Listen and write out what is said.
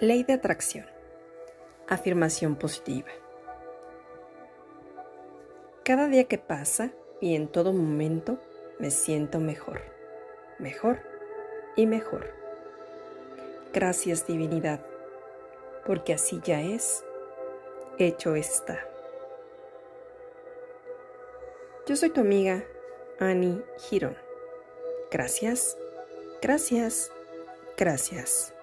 Ley de atracción. Afirmación positiva. Cada día que pasa y en todo momento me siento mejor, mejor y mejor. Gracias divinidad, porque así ya es, hecho está. Yo soy tu amiga Annie Girón. Gracias, gracias, gracias.